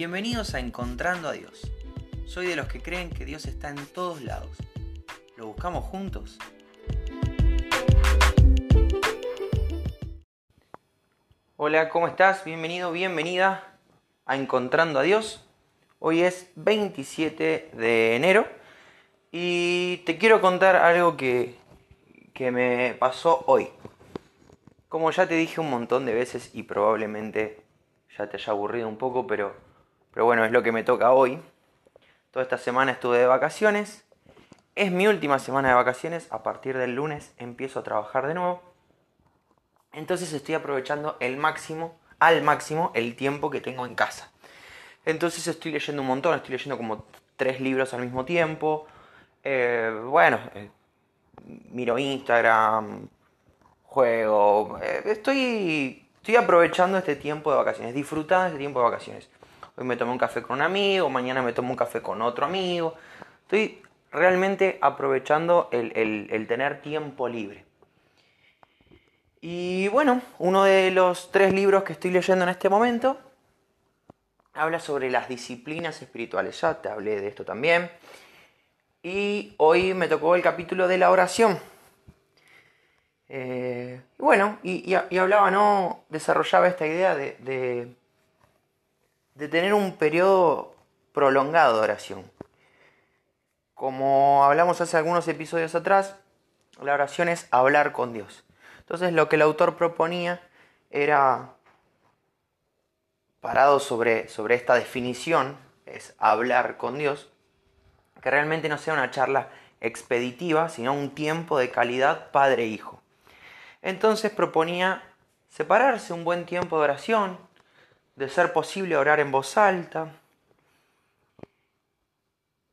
Bienvenidos a Encontrando a Dios. Soy de los que creen que Dios está en todos lados. ¿Lo buscamos juntos? Hola, ¿cómo estás? Bienvenido, bienvenida a Encontrando a Dios. Hoy es 27 de enero y te quiero contar algo que, que me pasó hoy. Como ya te dije un montón de veces y probablemente ya te haya aburrido un poco, pero, pero bueno, es lo que me toca hoy. Toda esta semana estuve de vacaciones. Es mi última semana de vacaciones. A partir del lunes empiezo a trabajar de nuevo. Entonces estoy aprovechando el máximo, al máximo, el tiempo que tengo en casa. Entonces estoy leyendo un montón, estoy leyendo como tres libros al mismo tiempo. Eh, bueno, eh, miro Instagram, juego. Eh, estoy, estoy aprovechando este tiempo de vacaciones, disfrutando este tiempo de vacaciones. Hoy me tomé un café con un amigo, mañana me tomo un café con otro amigo. Estoy realmente aprovechando el, tener tiempo libre. Y bueno, uno de los tres libros que estoy leyendo en este momento habla sobre las disciplinas espirituales. Ya te hablé de esto también. Y hoy me tocó el capítulo de la oración. Eh, y bueno, y, hablaba, ¿no? Desarrollaba esta idea de, de, tener un periodo prolongado de oración. Como hablamos hace algunos episodios atrás, la oración es hablar con Dios. Entonces lo que el autor proponía era, parado sobre, sobre esta definición, es hablar con Dios, que realmente no sea una charla expeditiva, sino un tiempo de calidad padre-hijo. Entonces proponía separarse un buen tiempo de oración, de ser posible orar en voz alta.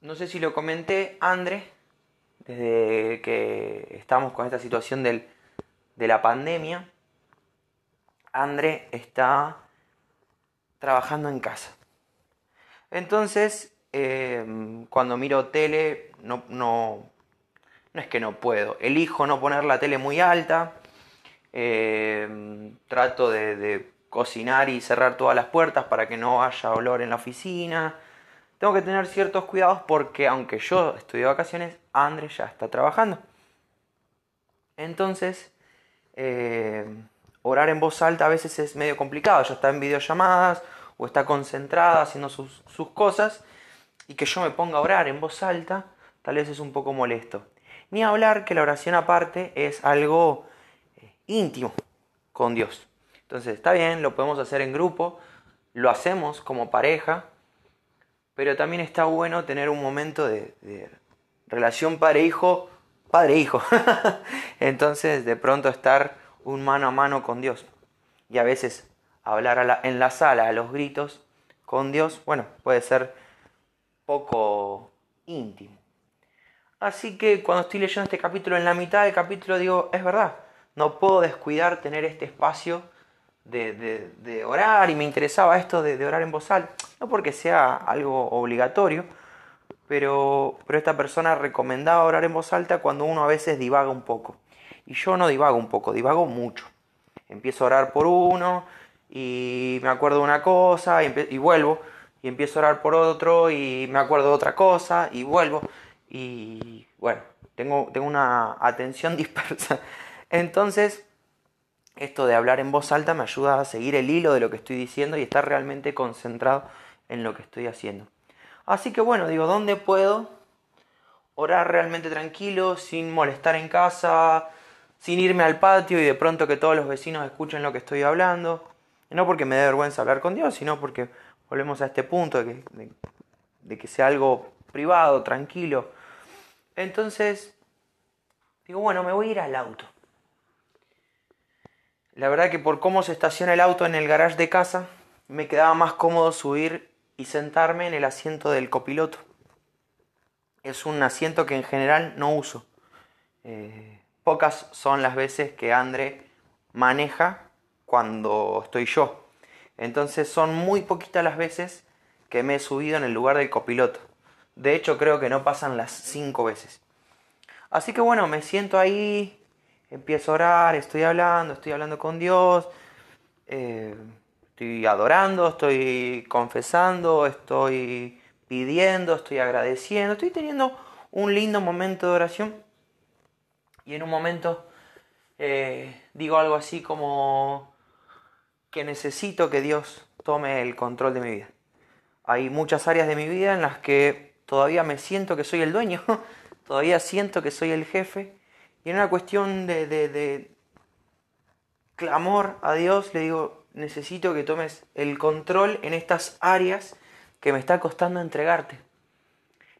No sé si lo comenté, André, desde que estamos con esta situación de la pandemia, André está trabajando en casa. Entonces, em, cuando miro tele, no, no, no es que no puedo, elijo no poner la tele muy alta, Em, trato de, cocinar y cerrar todas las puertas para que no haya olor en la oficina. Tengo que tener ciertos cuidados porque aunque yo estoy de vacaciones, Andrés ya está trabajando. Entonces, em, orar en voz alta a veces es medio complicado. Ya está en videollamadas o está concentrada haciendo sus, sus cosas y que yo me ponga a orar en voz alta tal vez es un poco molesto. Ni hablar que la oración aparte es algo íntimo con Dios. Entonces, está bien, lo podemos hacer en grupo, lo hacemos como pareja, pero también está bueno tener un momento de, relación padre-hijo, padre-hijo. Entonces, de pronto estar un mano a mano con Dios. Y a veces hablar en la sala a los gritos con Dios, bueno, puede ser poco íntimo. Así que cuando estoy leyendo este capítulo, en la mitad del capítulo digo, es verdad, no puedo descuidar tener este espacio de, orar y me interesaba esto de, orar en voz alta, no porque sea algo obligatorio, pero, pero esta persona recomendaba orar en voz alta cuando uno a veces divaga un poco. Y yo no divago un poco, divago mucho. Empiezo a orar por uno y me acuerdo de una cosa y, y vuelvo. Y empiezo a orar por otro y me acuerdo de otra cosa y vuelvo. Y bueno, tengo, tengo una atención dispersa entonces, esto de hablar en voz alta me ayuda a seguir el hilo de lo que estoy diciendo y estar realmente concentrado en lo que estoy haciendo. Así que bueno, digo, ¿dónde puedo orar realmente tranquilo, sin molestar en casa, sin irme al patio y de pronto que todos los vecinos escuchen lo que estoy hablando? No porque me dé vergüenza hablar con Dios, sino porque volvemos a este punto de que, sea algo privado, tranquilo. Entonces, digo, bueno, me voy a ir al auto. La verdad que por cómo se estaciona el auto en el garage de casa, me quedaba más cómodo subir y sentarme en el asiento del copiloto. Es un asiento que en general no uso. Eh, pocas son las veces que André maneja cuando estoy yo. Entonces son muy poquitas las veces que me he subido en el lugar del copiloto. De hecho creo que no pasan las cinco veces. Así que bueno, me siento ahí empiezo a orar, estoy hablando, estoy hablando con Dios. Eh, Estoy adorando, estoy confesando, estoy pidiendo, estoy agradeciendo, estoy teniendo un lindo momento de oración. Y en un momento eh, digo algo así como que necesito que Dios tome el control de mi vida. Hay muchas áreas de mi vida en las que todavía me siento que soy el dueño, todavía siento que soy el jefe. Y en una cuestión de, clamor a Dios le digo, necesito que tomes el control en estas áreas que me está costando entregarte.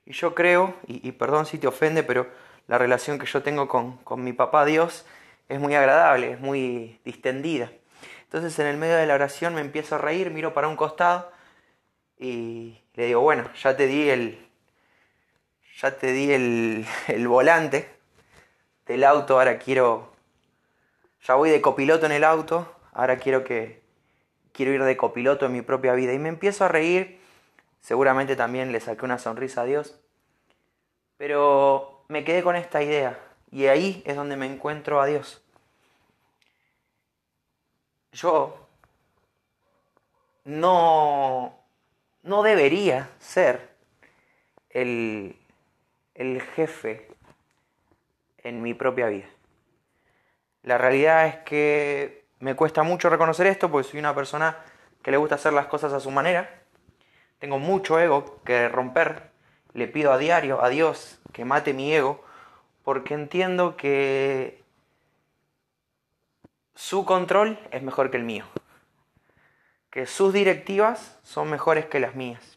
Y yo creo, y, perdón si te ofende, pero la relación que yo tengo con, con mi papá Dios es muy agradable, es muy distendida. Entonces en el medio de la oración me empiezo a reír, miro para un costado y le digo, bueno, ya te di el, ya te di el, el volante del auto, ahora quiero, ya voy de copiloto en el auto, ahora quiero que, quiero ir de copiloto en mi propia vida. Y me empiezo a reír, seguramente también le saqué una sonrisa a Dios, pero me quedé con esta idea y ahí es donde me encuentro a Dios. Yo no, no debería ser el, el jefe en mi propia vida. La realidad es que me cuesta mucho reconocer esto porque soy una persona que le gusta hacer las cosas a su manera. Tengo mucho ego que romper. Le pido a diario a Dios que mate mi ego porque entiendo que su control es mejor que el mío. Que sus directivas son mejores que las mías.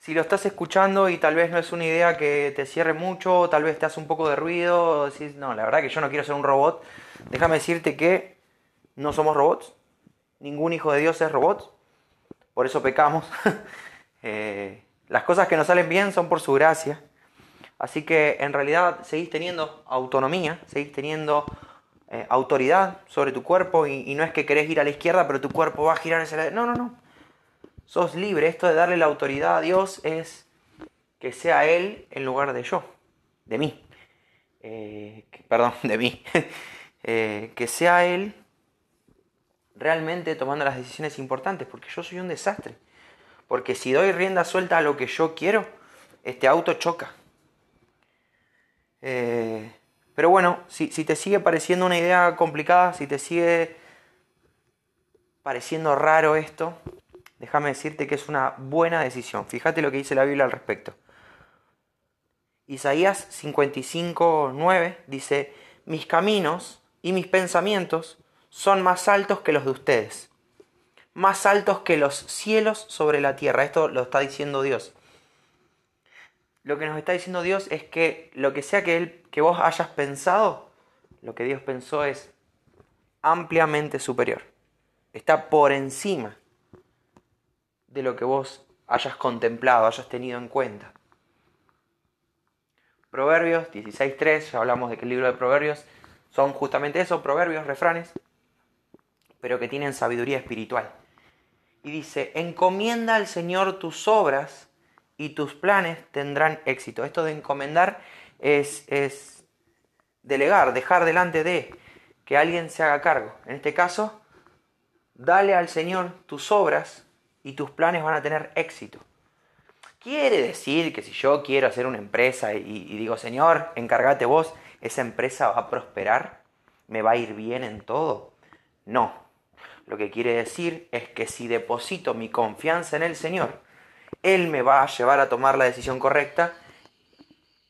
Si lo estás escuchando y tal vez no es una idea que te cierre mucho, tal vez te hace un poco de ruido, decís, no, la verdad que yo no quiero ser un robot, Déjame decirte que no somos robots, ningún hijo de Dios es robot, por eso pecamos. Eh, las cosas que nos salen bien son por su gracia. Así que en realidad seguís teniendo autonomía, seguís teniendo eh, autoridad sobre tu cuerpo y, no es que querés ir a la izquierda pero tu cuerpo va a girar hacia la... No, no, no. Sos libre. Esto de darle la autoridad a Dios es que sea Él en lugar de yo, de mí. Eh, perdón, de mí. Eh, que sea Él realmente tomando las decisiones importantes, porque yo soy un desastre. Porque si doy rienda suelta a lo que yo quiero, este auto choca. Eh, pero bueno, si, te sigue pareciendo una idea complicada, si te sigue pareciendo raro esto, déjame decirte que es una buena decisión. Fíjate lo que dice la Biblia al respecto. Isaías 55, 9 dice, mis caminos y mis pensamientos son más altos que los de ustedes, más altos que los cielos sobre la tierra. Esto lo está diciendo Dios. Lo que nos está diciendo Dios es que lo que sea que, él, que vos hayas pensado, lo que Dios pensó es ampliamente superior. Está por encima de lo que vos hayas contemplado, hayas tenido en cuenta. Proverbios 16.3, ya hablamos de que el libro de Proverbios son justamente eso, proverbios, refranes, pero que tienen sabiduría espiritual. Y dice, encomienda al Señor tus obras y tus planes tendrán éxito. Esto de encomendar es, es delegar, dejar delante de que alguien se haga cargo. En este caso, dale al Señor tus obras y tus planes van a tener éxito. Quiere decir que si yo quiero hacer una empresa y, digo, Señor, encárgate vos, esa empresa va a prosperar, me va a ir bien en todo. No, lo que quiere decir es que si deposito mi confianza en el Señor, Él me va a llevar a tomar la decisión correcta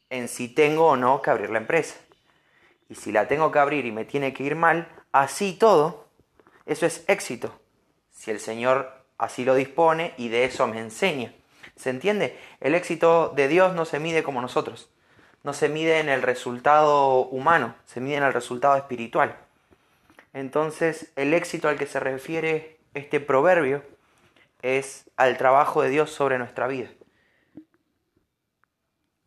en si tengo o no que abrir la empresa. Y si la tengo que abrir y me tiene que ir mal, así todo, eso es éxito. Si el Señor así lo dispone y de eso me enseña. ¿Se entiende? El éxito de Dios no se mide como nosotros no se mide en el resultado humano, se mide en el resultado espiritual. Entonces, el éxito al que se refiere este proverbio es al trabajo de Dios sobre nuestra vida.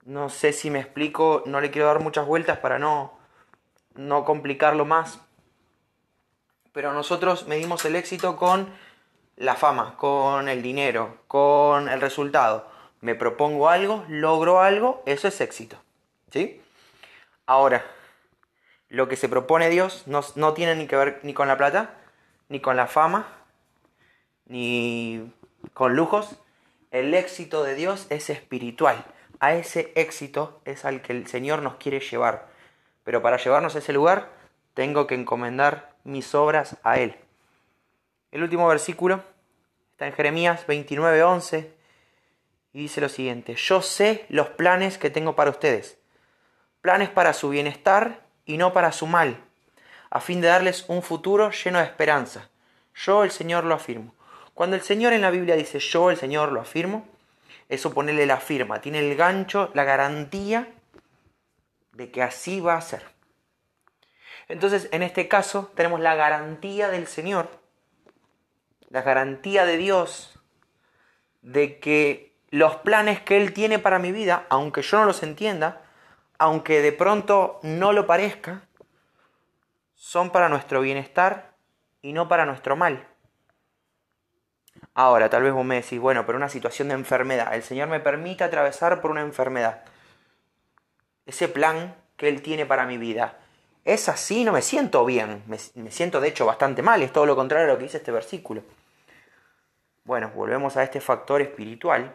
No sé si me explico, no le quiero dar muchas vueltas para no, no complicarlo más. Pero nosotros medimos el éxito con la fama, con el dinero, con el resultado. Me propongo algo, logro algo, eso es éxito. ¿Sí? Ahora, lo que se propone Dios no, tiene ni que ver ni con la plata, ni con la fama, ni con lujos. El éxito de Dios es espiritual. A ese éxito es al que el Señor nos quiere llevar. Pero para llevarnos a ese lugar, tengo que encomendar mis obras a Él. El último versículo está en Jeremías 29, 11 y dice lo siguiente, yo sé los planes que tengo para ustedes, planes para su bienestar y no para su mal, a fin de darles un futuro lleno de esperanza. Yo el Señor lo afirmo. Cuando el Señor en la Biblia dice yo el Señor lo afirmo, eso ponerle la firma, tiene el gancho, la garantía de que así va a ser. Entonces, en este caso, tenemos la garantía del Señor, la garantía de Dios de que los planes que Él tiene para mi vida, aunque yo no los entienda, aunque de pronto no lo parezca, son para nuestro bienestar y no para nuestro mal. Ahora, tal vez vos me decís, bueno, pero una situación de enfermedad, el Señor me permite atravesar por una enfermedad. Ese plan que Él tiene para mi vida, es así, no me siento bien, me, siento de hecho bastante mal, es todo lo contrario a lo que dice este versículo. Bueno, volvemos a este factor espiritual,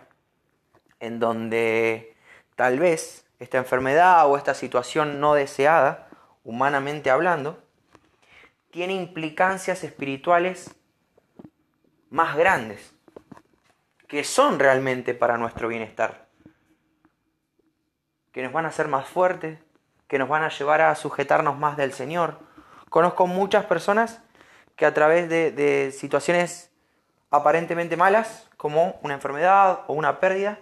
en donde tal vez esta enfermedad o esta situación no deseada, humanamente hablando, tiene implicancias espirituales más grandes, que son realmente para nuestro bienestar, que nos van a hacer más fuertes, que nos van a llevar a sujetarnos más del Señor. Conozco muchas personas que a través de, de situaciones aparentemente malas, como una enfermedad o una pérdida,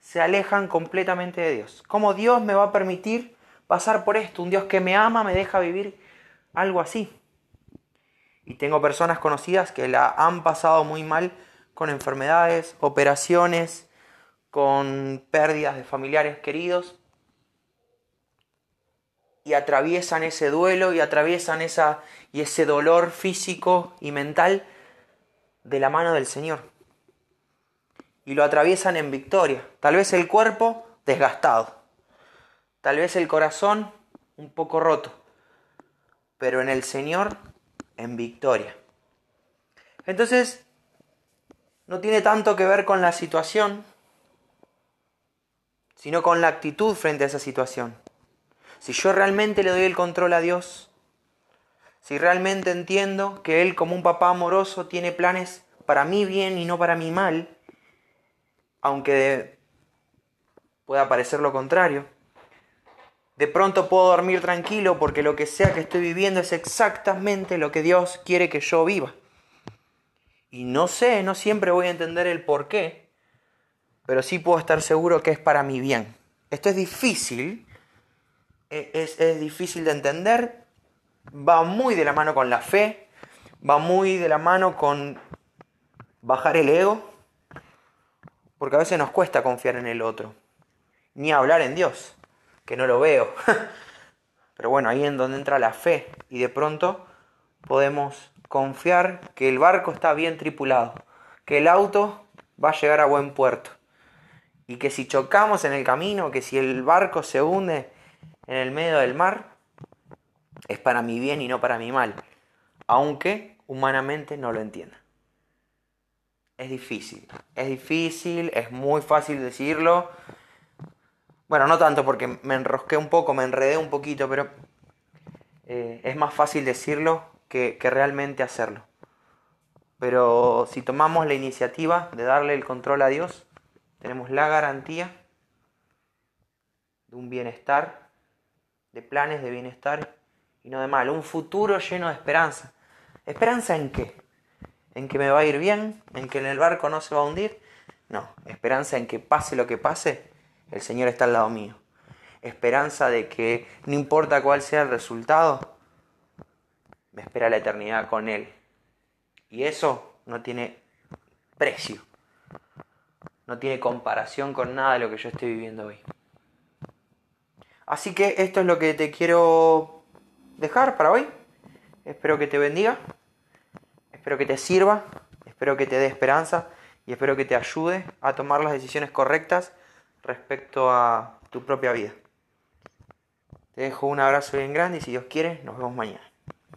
se alejan completamente de Dios. ¿Cómo Dios me va a permitir pasar por esto? Un Dios que me ama me deja vivir algo así. Y tengo personas conocidas que la han pasado muy mal con enfermedades, operaciones, con pérdidas de familiares queridos. Y atraviesan ese duelo y atraviesan esa, y ese dolor físico y mental de la mano del Señor y lo atraviesan en victoria. Tal vez el cuerpo desgastado, tal vez el corazón un poco roto, pero en el Señor en victoria. Entonces, no tiene tanto que ver con la situación, sino con la actitud frente a esa situación. Si yo realmente le doy el control a Dios, si realmente entiendo que Él como un papá amoroso tiene planes para mi bien y no para mi mal, aunque pueda parecer lo contrario. De pronto puedo dormir tranquilo porque lo que sea que estoy viviendo es exactamente lo que Dios quiere que yo viva. Y no sé, no siempre voy a entender el por qué, pero sí puedo estar seguro que es para mi bien. Esto es difícil, e-, es, es difícil de entender, va muy de la mano con la fe, va muy de la mano con bajar el ego, porque a veces nos cuesta confiar en el otro. Ni hablar en Dios, que no lo veo. Pero bueno, ahí en donde entra la fe. Y de pronto podemos confiar que el barco está bien tripulado. Que el auto va a llegar a buen puerto. Y que si chocamos en el camino, que si el barco se hunde en el medio del mar, es para mi bien y no para mi mal. Aunque humanamente no lo entienda es difícil. Es difícil, es muy fácil decirlo. Bueno, no tanto porque me enrosqué un poco, me enredé un poquito, pero eh, es más fácil decirlo que, que realmente hacerlo. Pero si tomamos la iniciativa de darle el control a Dios, tenemos la garantía de un bienestar, de planes de bienestar y no de mal, un futuro lleno de esperanza. ¿Esperanza en qué? en que me va a ir bien, en que en el barco no se va a hundir. No, esperanza en que pase lo que pase, el Señor está al lado mío. Esperanza de que no importa cuál sea el resultado, me espera la eternidad con Él. Y eso no tiene precio, no tiene comparación con nada de lo que yo estoy viviendo hoy. Así que esto es lo que te quiero dejar para hoy. Espero que te bendiga. Espero que te sirva, espero que te dé esperanza y espero que te ayude a tomar las decisiones correctas respecto a tu propia vida. Te dejo un abrazo bien grande y si Dios quiere, nos vemos mañana.